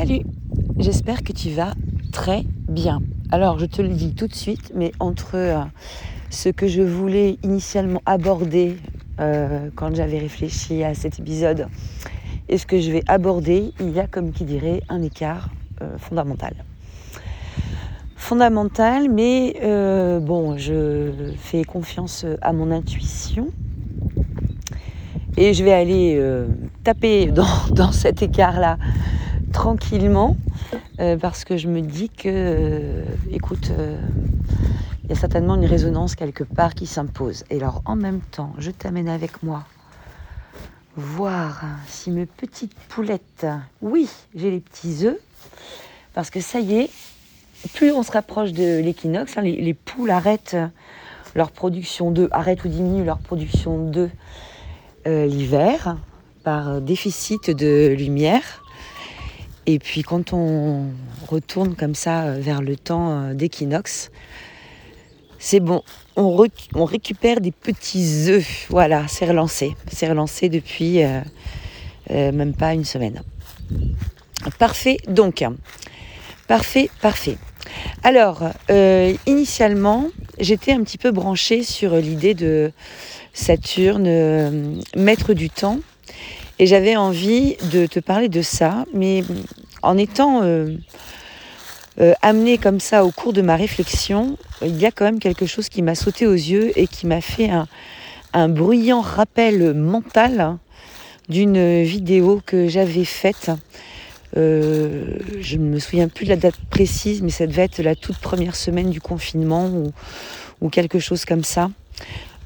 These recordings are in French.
Salut, j'espère que tu vas très bien. Alors je te le dis tout de suite, mais entre euh, ce que je voulais initialement aborder euh, quand j'avais réfléchi à cet épisode et ce que je vais aborder, il y a comme qui dirait un écart euh, fondamental. Fondamental, mais bon, je fais confiance à mon intuition et je vais aller taper dans, dans cet écart-là tranquillement euh, parce que je me dis que, euh, écoute, il euh, y a certainement une résonance quelque part qui s'impose. Et alors en même temps, je t'amène avec moi voir si mes petites poulettes, oui, j'ai les petits œufs, parce que ça y est, plus on se rapproche de l'équinoxe, hein, les, poules arrêtent leur production d'œufs, arrêtent ou diminuent leur production d'œufs l'hiver par déficit de lumière. Et puis quand on retourne comme ça euh, vers le temps euh, d'équinoxe, c'est bon, on, récupère des petits œufs. Voilà, c'est relancé. C'est relancé depuis euh, même pas une semaine. Parfait, donc. Parfait, parfait. Alors, initialement, j'étais un petit peu branchée sur l'idée de Saturne, maître du temps. Et j'avais envie de te parler de ça, mais en étant euh, euh, amenée comme ça au cours de ma réflexion, il y a quand même quelque chose qui m'a sauté aux yeux et qui m'a fait un, bruyant rappel mental d'une vidéo que j'avais faite. Euh, je ne me souviens plus de la date précise, mais ça devait être la toute première semaine du confinement ou, ou quelque chose comme ça,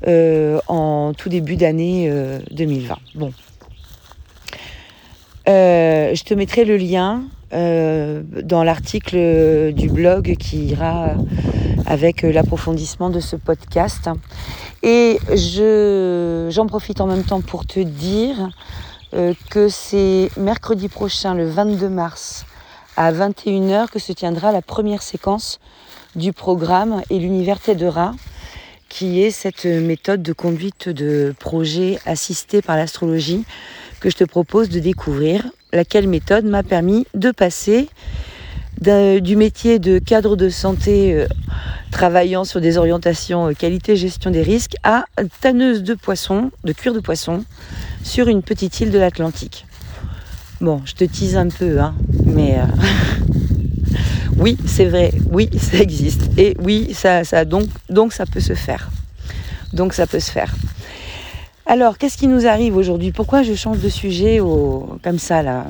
en tout début d'année 2020. Bon, euh, je te mettrai le lien euh, dans l'article du blog qui ira avec l'approfondissement de ce podcast. Et je, j'en profite en même temps pour te dire euh, que c'est mercredi prochain, le 22 mars, à 21h, que se tiendra la première séquence du programme et l'univers t'aidera, qui est cette méthode de conduite de projet assistée par l'astrologie que je te propose de découvrir, laquelle méthode m'a permis de passer du métier de cadre de santé euh, travaillant sur des orientations euh, qualité gestion des risques à tanneuse de poisson, de cuir de poisson sur une petite île de l'Atlantique. Bon, je te tease un peu, hein, mais euh, oui, c'est vrai, oui, ça existe. Et oui, ça, ça donc, donc ça peut se faire. Donc ça peut se faire. Alors, qu'est-ce qui nous arrive aujourd'hui? Pourquoi je change de sujet comme ça là?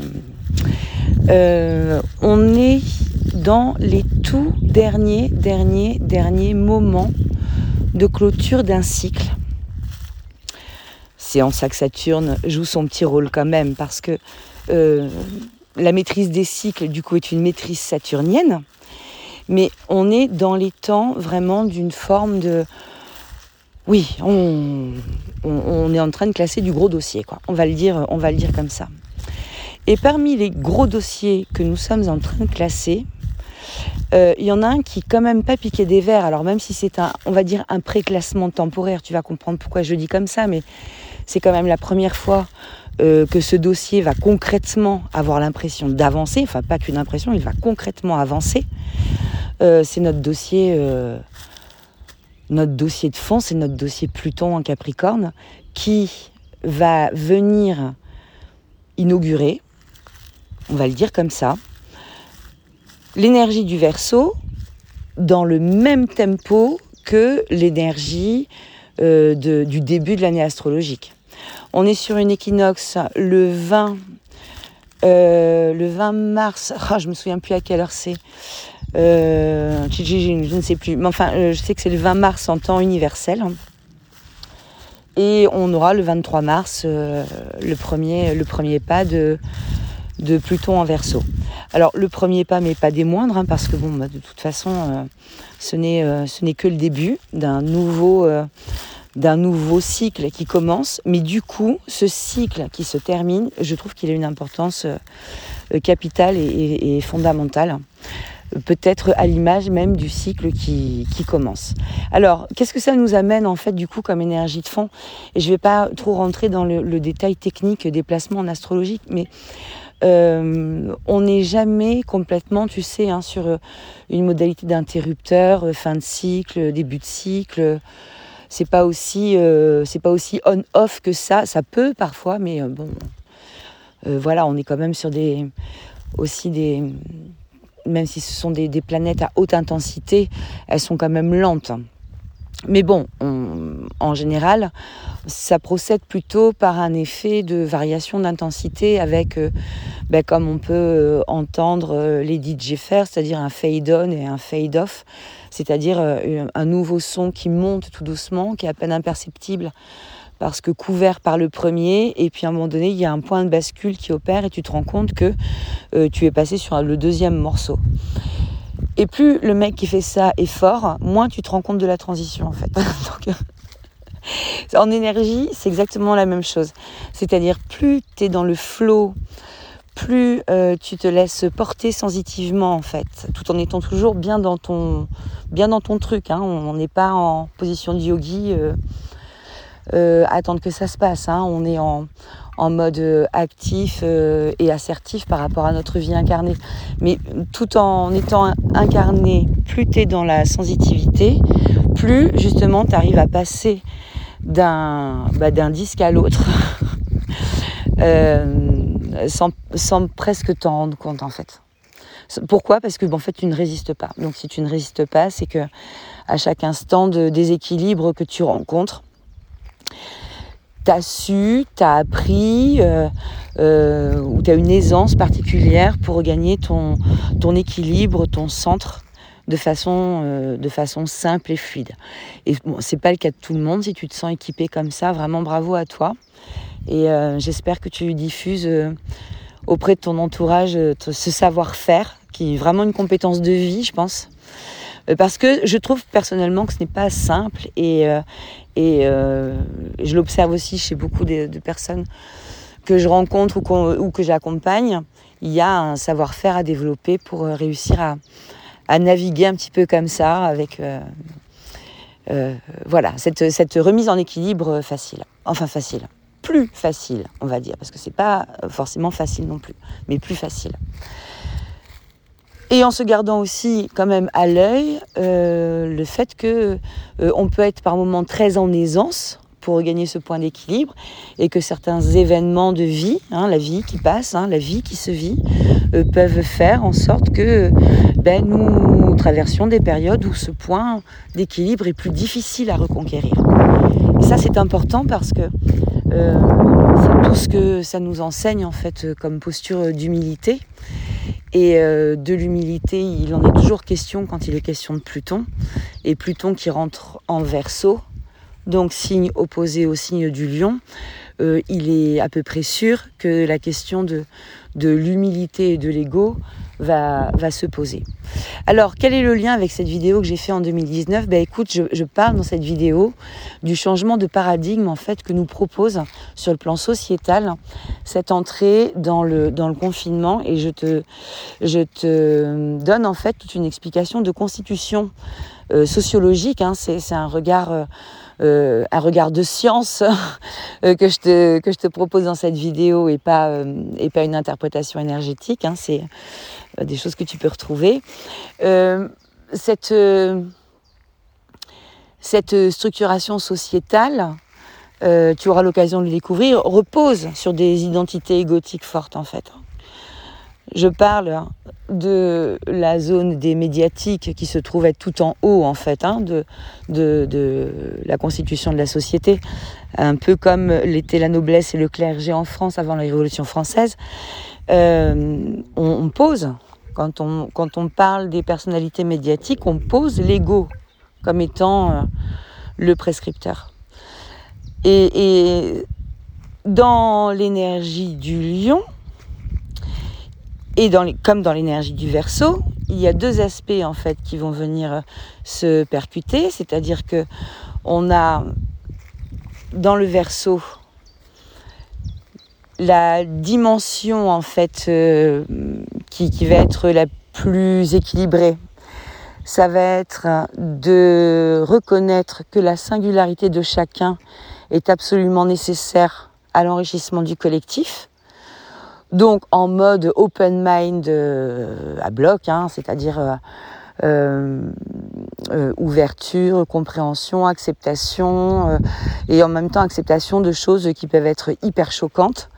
Euh, On est dans les tout derniers, derniers, derniers moments de clôture d'un cycle. C'est en ça que Saturne joue son petit rôle quand même, parce que euh, la maîtrise des cycles, du coup, est une maîtrise saturnienne, mais on est dans les temps vraiment d'une forme de oui, on, est en train de classer du gros dossier, quoi. On va le dire, on va le dire comme ça. Et parmi les gros dossiers que nous sommes en train de classer, euh, il y en a un qui quand même pas piqué des verres. Alors même si c'est un, on va dire un préclassement temporaire, tu vas comprendre pourquoi je dis comme ça, mais c'est quand même la première fois euh, que ce dossier va concrètement avoir l'impression d'avancer. Enfin, pas qu'une impression, il va concrètement avancer. Euh, c'est notre dossier notre dossier de fond, c'est notre dossier Pluton en Capricorne, qui va venir inaugurer, on va le dire comme ça, l'énergie du Verseau dans le même tempo que l'énergie euh, du début de l'année astrologique. On est sur une équinoxe le 20, euh, le 20 mars, ah, je me souviens plus à quelle heure c'est, euh, je ne sais plus. Mais enfin, euh, je sais que c'est le 20 mars en temps universel. Et on aura le 23 mars euh, le, premier, le premier pas de, de Pluton en verso. Alors le premier pas, mais pas des moindres, hein, parce que bon, bah, de toute façon, ce n'est que le début d'un nouveau, d'un nouveau cycle qui commence. Mais du coup, ce cycle qui se termine, je trouve qu'il a une importance capitale et fondamentale peut-être à l'image même du cycle qui, commence. Alors, qu'est-ce que ça nous amène en fait du coup comme énergie de fond? Et je ne vais pas trop rentrer dans le, détail technique des placements en astrologie, mais on n'est jamais complètement, tu sais, hein, sur une modalité d'interrupteur, fin de cycle, début de cycle. C'est pas aussi, c'est pas aussi on-off que ça. Ça peut parfois, mais bon, voilà, on est quand même sur des aussi des même si ce sont des, planètes à haute intensité, elles sont quand même lentes. Mais bon, en général, ça procède plutôt par un effet de variation d'intensité avec, euh, ben, comme on peut euh, entendre euh, les DJ c'est-à-dire un fade-on et un fade-off, c'est-à-dire un nouveau son qui monte tout doucement, qui est à peine imperceptible parce que couvert par le premier, et puis à un moment donné, il y a un point de bascule qui opère et tu te rends compte que euh, tu es passé sur le deuxième morceau. Et plus le mec qui fait ça est fort, moins tu te rends compte de la transition en fait. en énergie, c'est exactement la même chose. C'est-à-dire plus tu es dans le flow, plus euh, tu te laisses porter sensitivement en fait, tout en étant toujours bien dans ton, truc. Hein. On n'est pas en position de yogi. Euh, euh, attendre que ça se passe. Hein. On est en, mode euh, actif euh, et assertif par rapport à notre vie incarnée. Mais tout en étant incarné, plus tu es dans la sensitivité, plus justement tu arrives à passer d'un bah, disque à l'autre sans, presque t'en rendre compte en fait. Pourquoi? Parce que en fait tu ne résistes pas. Donc si tu ne résistes pas, c'est que à chaque instant de déséquilibre que tu rencontres, t'as su, t'as appris, euh, euh, ou t'as une aisance particulière pour regagner ton, ton équilibre, ton centre de façon, euh, de façon simple et fluide. Et bon, c'est pas le cas de tout le monde. Si tu te sens équipé comme ça, vraiment bravo à toi. Et j'espère que tu diffuses auprès de ton entourage ce savoir-faire, qui est vraiment une compétence de vie, je pense. Parce que je trouve personnellement que ce n'est pas simple et, et euh, je l'observe aussi chez beaucoup de, personnes que je rencontre ou, que j'accompagne. Il y a un savoir-faire à développer pour euh, réussir à, naviguer un petit peu comme ça, avec euh, voilà cette, cette, remise en équilibre facile. Enfin facile, plus facile, on va dire, parce que c'est pas forcément facile non plus, mais plus facile et en se gardant aussi quand même à l'œil euh, le fait que euh, on peut être par moments très en aisance pour regagner ce point d'équilibre et que certains événements de vie, hein, la vie qui passe, hein, la vie qui se vit, euh, peuvent faire en sorte que ben, nous traversions des périodes où ce point d'équilibre est plus difficile à reconquérir. Et ça c'est important parce que c'est tout ce que ça nous enseigne en fait comme posture d'humilité et euh, de l'humilité, il en est toujours question quand il est question de Pluton. Et Pluton qui rentre en verso, donc signe opposé au signe du lion, euh, il est à peu près sûr que la question de, de l'humilité et de l'ego va, se poser. Alors, quel est le lien avec cette vidéo que j'ai fait en 2019 Ben écoute, je, parle dans cette vidéo du changement de paradigme en fait que nous propose sur le plan sociétal cette entrée dans le, dans le confinement et je te, je te donne en fait toute une explication de constitution euh, sociologique. Hein, c'est un regard... Euh, euh, un regard de science que, je te, que je te propose dans cette vidéo et pas, et pas une interprétation énergétique. Hein, c'est des choses que tu peux retrouver. cette, cette structuration sociétale, tu auras l'occasion de le découvrir, repose sur des identités égotiques fortes en fait. Je parle de la zone des médiatiques qui se trouve être tout en haut en fait hein, de, la constitution de la société, un peu comme l'était la noblesse et le clergé en France avant la Révolution française. Euh, on, pose, quand on, quand on parle des personnalités médiatiques, on pose l'ego comme étant euh, le prescripteur. Et, dans l'énergie du lion, et dans comme dans l'énergie du verso, il y a deux aspects en fait qui vont venir euh, se percuter, c'est-à-dire que on a dans le verso la dimension en fait euh, qui, va être la plus équilibrée. Ça va être de reconnaître que la singularité de chacun est absolument nécessaire à l'enrichissement du collectif Donc en mode open mind à bloc, hein, c'est-à-dire ouverture, compréhension, acceptation, et en même temps acceptation de choses qui peuvent être hyper choquantes.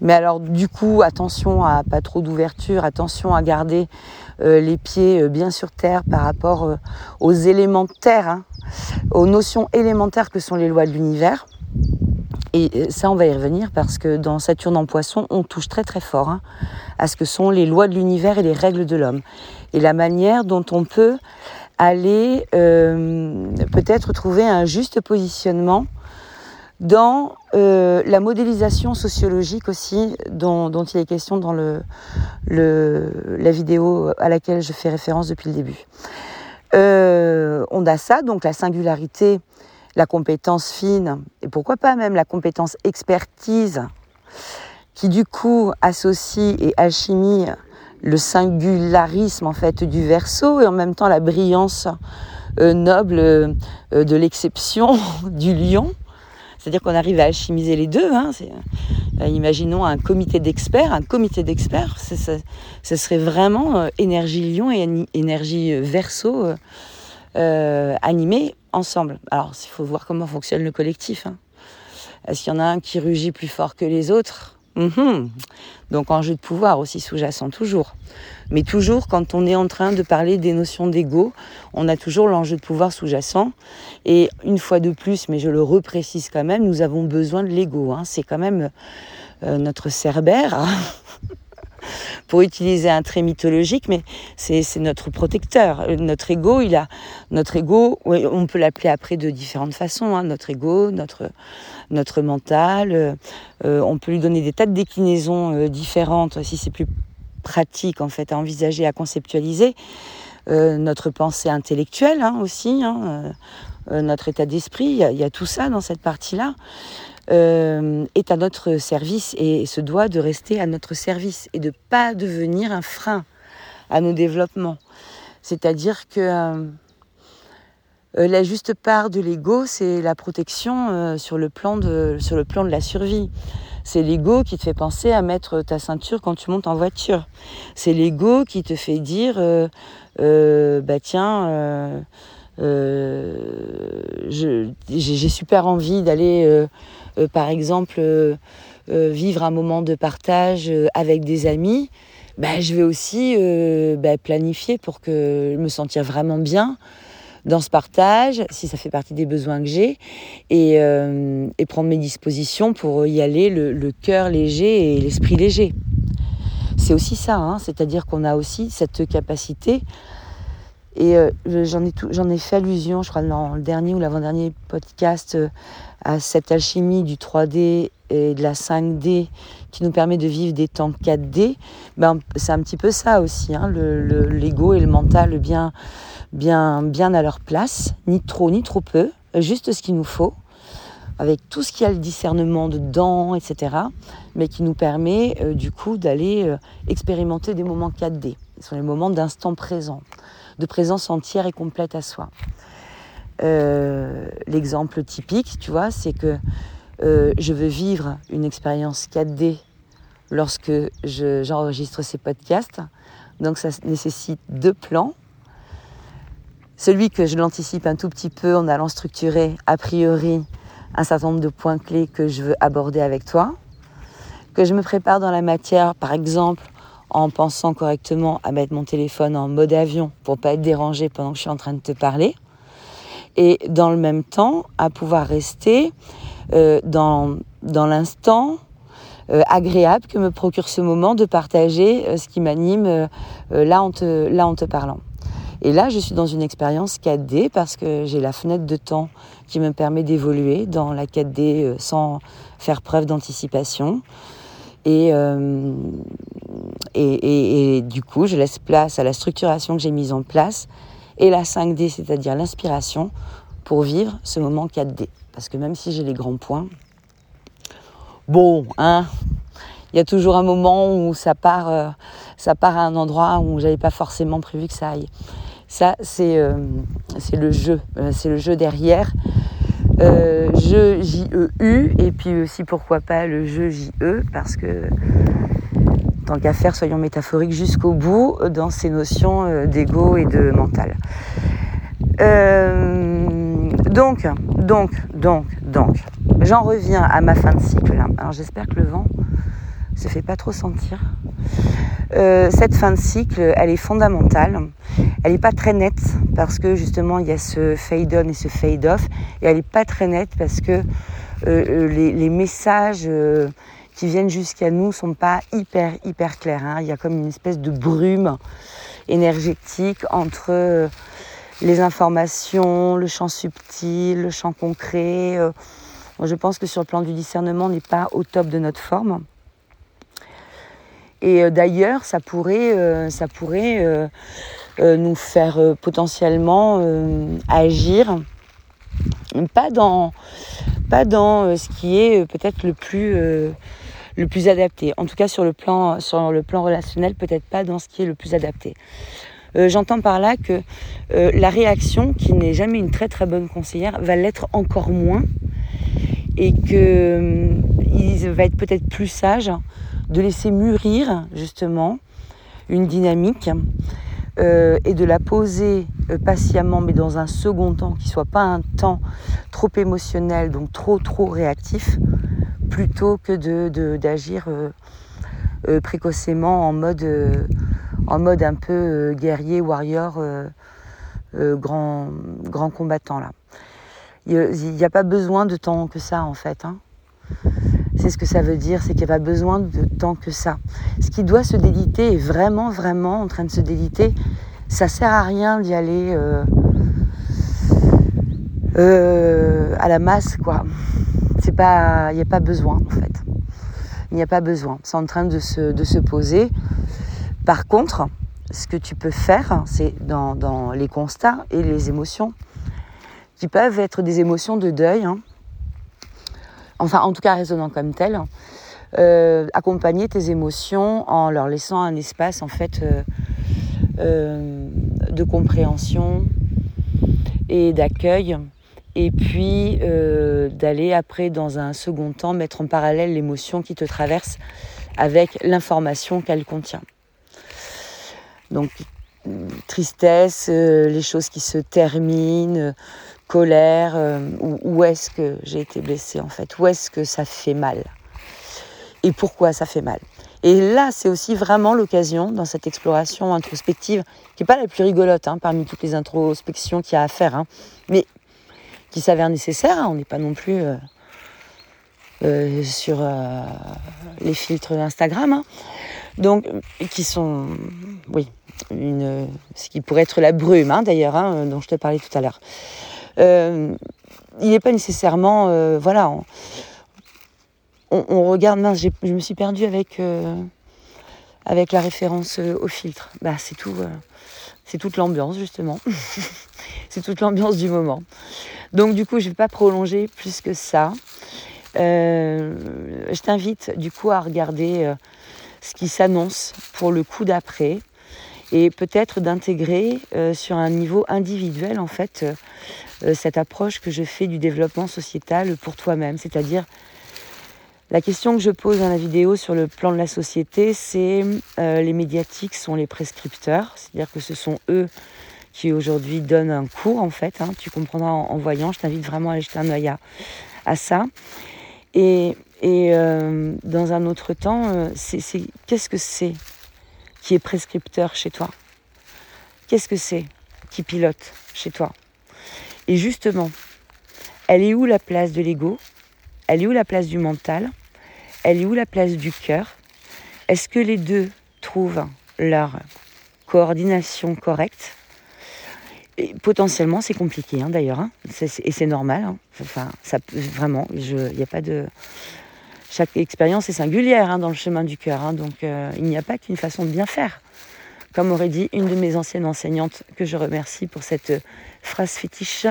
Mais alors du coup, attention à pas trop d'ouverture, attention à garder euh, les pieds euh, bien sur terre par rapport euh, aux éléments de hein, aux notions élémentaires que sont les lois de l'univers. Et ça, on va y revenir parce que dans Saturne en poisson, on touche très très fort hein, à ce que sont les lois de l'univers et les règles de l'homme. Et la manière dont on peut aller peut-être trouver un juste positionnement dans euh, la modélisation sociologique aussi dont, il est question dans le, la vidéo à laquelle je fais référence depuis le début. Euh, on a ça, donc la singularité, la compétence fine, et pourquoi pas même la compétence expertise, qui du coup associe et alchimie le singularisme en fait du verso et en même temps la brillance euh, noble de l'exception du lion. C'est-à-dire qu'on arrive à alchimiser les deux. Hein, euh, imaginons un comité d'experts. Un comité d'experts, ce serait vraiment euh, énergie lion et énergie euh, verso animés ensemble. Alors, il faut voir comment fonctionne le collectif. Hein. Est-ce qu'il y en a un qui rugit plus fort que les autres? Mhm. Donc enjeu de pouvoir aussi sous-jacent toujours. Mais toujours quand on est en train de parler des notions d'ego, on a toujours l'enjeu de pouvoir sous-jacent. Et une fois de plus, mais je le reprécise quand même, nous avons besoin de l'ego. Hein. C'est quand même euh, notre cerbère. Pour utiliser un trait mythologique, mais c'est notre protecteur. Notre ego, il a notre ego. On peut l'appeler après de différentes façons. Hein, notre ego, notre notre mental. Euh, on peut lui donner des tas de déclinaisons euh, différentes si c'est plus pratique en fait à envisager, à conceptualiser. Euh, notre pensée intellectuelle hein, aussi, hein, notre état d'esprit, il y, a tout ça dans cette partie-là. Euh, est à notre service et se doit de rester à notre service et de pas devenir un frein à nos développements. C'est-à-dire que euh, euh, la juste part de l'ego, c'est la protection sur, le plan de, sur le plan de la survie. C'est l'ego qui te fait penser à mettre ta ceinture quand tu montes en voiture. C'est l'ego qui te fait dire, bah tiens, j'ai super envie d'aller euh, par exemple, euh, euh, vivre un moment de partage avec des amis, bah, je vais aussi bah, planifier pour que me sentir vraiment bien dans ce partage, si ça fait partie des besoins que j'ai, et, prendre mes dispositions pour y aller le, cœur léger et l'esprit léger. C'est aussi ça, hein, c'est-à-dire qu'on a aussi cette capacité, et j'en ai, ai, fait allusion, je crois, dans le dernier ou l'avant-dernier podcast, à cette alchimie du 3D et de la 5D qui nous permet de vivre des temps 4D, ben, c'est un petit peu ça aussi, hein, l'ego et le mental bien, à leur place, ni trop ni trop peu, juste ce qu'il nous faut, avec tout ce qu'il y a le discernement dedans, etc., mais qui nous permet euh, du coup d'aller euh, expérimenter des moments 4D. Ce sont les moments d'instant présent, de présence entière et complète à soi. Euh, l'exemple typique, tu vois, c'est que euh, je veux vivre une expérience 4D lorsque j'enregistre ces podcasts. Donc ça nécessite deux plans. Celui que je l'anticipe un tout petit peu en allant structurer a priori un certain nombre de points clés que je veux aborder avec toi. Que je me prépare dans la matière, par exemple, en pensant correctement à mettre mon téléphone en mode avion pour pas être dérangé pendant que je suis en train de te parler et dans le même temps à pouvoir rester euh, dans, l'instant euh, agréable que me procure ce moment de partager euh, ce qui m'anime là, en là en te parlant. Et là, je suis dans une expérience 4D parce que j'ai la fenêtre de temps qui me permet d'évoluer dans la 4D sans faire preuve d'anticipation. Et, et, et, du coup, je laisse place à la structuration que j'ai mise en place et la 5D, c'est-à-dire l'inspiration, pour vivre ce moment 4D. Parce que même si j'ai les grands points, bon, hein, il y a toujours un moment où ça part, euh, ça part à un endroit où j'avais pas forcément prévu que ça aille. Ça, c'est euh, le jeu, euh, c'est le jeu derrière. Jeu J-E-U, et puis aussi pourquoi pas le J-E, parce que tant qu'à faire, soyons métaphoriques jusqu'au bout dans ces notions d'ego et de mental. donc, donc, donc, donc, j'en reviens à ma fin de cycle. Alors j'espère que le vent se fait pas trop sentir. Euh, cette fin de cycle, elle est fondamentale. Elle n'est pas très nette parce que justement il y a ce fade on et ce fade off. Et elle n'est pas très nette parce que euh, euh, les, messages qui viennent jusqu'à nous sont pas hyper hyper clairs. Hein. Il y a comme une espèce de brume énergétique entre les informations, le champ subtil, le champ concret. je pense que sur le plan du discernement, on n'est pas au top de notre forme. Et euh, d'ailleurs, ça pourrait, euh, ça pourrait euh, nous faire potentiellement agir, pas dans, ce qui est peut-être le plus, adapté. En tout cas, sur le plan, sur le plan relationnel, peut-être pas dans ce qui est le plus adapté. J'entends par là que la réaction, qui n'est jamais une très très bonne conseillère, va l'être encore moins et qu'il va être peut-être plus sage de laisser mûrir justement une dynamique euh, et de la poser euh, patiemment, mais dans un second temps qui soit pas un temps trop émotionnel, donc trop trop réactif, plutôt que de d'agir euh, précocement en mode en mode un peu guerrier, warrior, grand grand combattant là. Il n'y a pas besoin de temps que ça en fait. Hein c'est ce que ça veut dire, c'est qu'il n'y a pas besoin de temps que ça. Ce qui doit se déliter est vraiment, vraiment en train de se déliter. Ça sert à rien d'y aller euh, euh, à la masse, quoi. Il n'y a pas besoin en fait. Il n'y a pas besoin. C'est en train de se, de se poser. Par contre, ce que tu peux faire, c'est dans, dans, les constats et les émotions, qui peuvent être des émotions de deuil. Hein, enfin en tout cas résonnant comme tel, euh, accompagner tes émotions en leur laissant un espace en fait euh, euh, de compréhension et d'accueil et puis d'aller après dans un second temps mettre en parallèle l'émotion qui te traverse avec l'information qu'elle contient. Donc tristesse, les choses qui se terminent, colère, euh, où, est-ce que j'ai été blessée en fait, où est-ce que ça fait mal? Et pourquoi ça fait mal? Et là, c'est aussi vraiment l'occasion dans cette exploration introspective, qui n'est pas la plus rigolote hein, parmi toutes les introspections qu'il y a à faire, hein, mais qui s'avère nécessaire. Hein. on n'est pas non plus euh, euh, sur les filtres d'Instagram, donc qui sont, oui, ce qui pourrait être la brume d'ailleurs, dont je te parlais tout à l'heure. Euh, il n'est pas nécessairement. Euh, voilà. On, regarde. Mince, je me suis perdue avec, euh, avec la référence au filtre. Bah, c'est tout. c'est toute l'ambiance, justement. c'est toute l'ambiance du moment. Donc, du coup, je ne vais pas prolonger plus que ça. je t'invite, du coup, à regarder ce qui s'annonce pour le coup d'après et peut-être d'intégrer sur un niveau individuel en fait euh, cette approche que je fais du développement sociétal pour toi-même. C'est-à-dire, la question que je pose dans la vidéo sur le plan de la société, c'est euh, les médiatiques sont les prescripteurs, c'est-à-dire que ce sont eux qui aujourd'hui donnent un cours en fait. Hein. tu comprendras en, voyant, je t'invite vraiment à aller jeter un œil à, ça. Et, euh, dans un autre temps, qu'est-ce que c'est qui est prescripteur chez toi Qu'est-ce que c'est qui pilote chez toi? Et justement, elle est où la place de l'ego? Elle est où la place du mental? Elle est où la place du cœur? Est-ce que les deux trouvent leur coordination correcte? Et potentiellement, c'est compliqué hein, d'ailleurs, hein. et c'est normal. Hein. Enfin, ça, vraiment, il n'y a pas de. Chaque expérience est singulière dans le chemin du cœur, donc euh, il n'y a pas qu'une façon de bien faire. Comme aurait dit une de mes anciennes enseignantes, que je remercie pour cette phrase fétiche,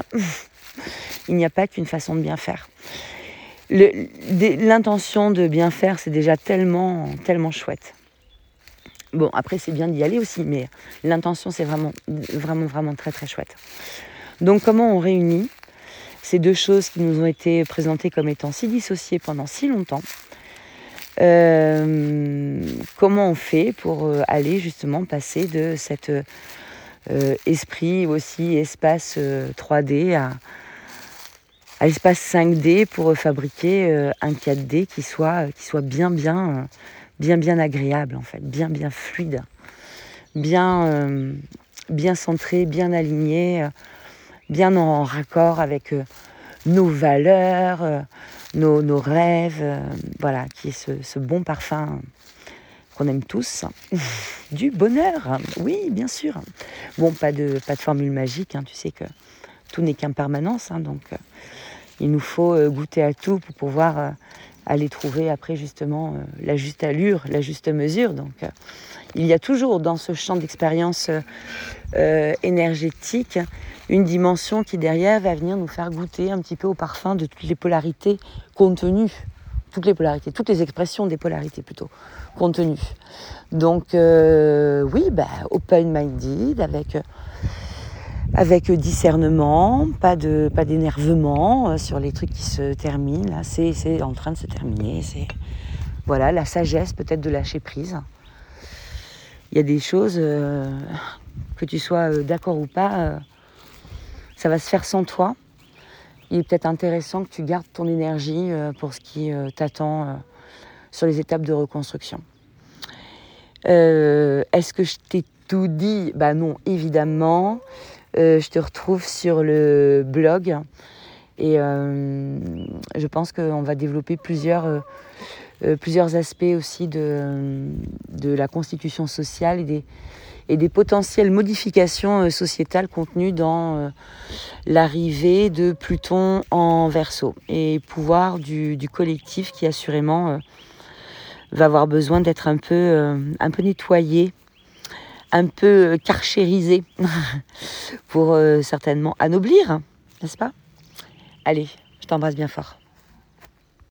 il n'y a pas qu'une façon de bien faire. L'intention de bien faire, c'est déjà tellement, tellement chouette. Bon, après, c'est bien d'y aller aussi, mais l'intention, c'est vraiment, vraiment, vraiment très, très chouette. Donc, comment on réunit ces deux choses qui nous ont été présentées comme étant si dissociées pendant si longtemps. Comment on fait pour aller justement passer de cet esprit aussi espace 3D à, à l'espace 5D pour fabriquer un 4D qui soit, qui soit bien bien bien bien agréable en fait, bien bien fluide, bien bien centré, bien aligné, bien en raccord avec nos valeurs, nos, rêves, voilà, qui est ce, bon parfum qu'on aime tous. du bonheur, oui, bien sûr. Bon, pas de, pas de formule magique, hein, tu sais que tout n'est qu'impermanence, hein, donc il nous faut goûter à tout pour pouvoir aller trouver après justement la juste allure, la juste mesure. Donc il y a toujours dans ce champ d'expérience euh, énergétique une dimension qui derrière va venir nous faire goûter un petit peu au parfum de toutes les polarités contenues, toutes les polarités, toutes les expressions des polarités plutôt contenues. Donc euh, oui, bah, open-minded avec discernement, pas d'énervement euh, sur les trucs qui se terminent. Là, c'est en train de se terminer. C'est voilà la sagesse peut-être de lâcher prise il y a des choses, euh, que tu sois euh, d'accord ou pas, euh, ça va se faire sans toi. Il est peut-être intéressant que tu gardes ton énergie pour ce qui t'attend sur les étapes de reconstruction. Est-ce que je t'ai tout dit? Bah non, évidemment. je te retrouve sur le blog et je pense qu'on va développer plusieurs plusieurs aspects aussi de, de, la constitution sociale et des, et des potentielles modifications euh, sociétales contenues dans euh, l'arrivée de Pluton en verso et pouvoir du, du collectif qui assurément va avoir besoin d'être un peu, un peu nettoyé, un peu carchérisé pour certainement anoblir, n'est-ce pas? Allez, je t'embrasse bien fort.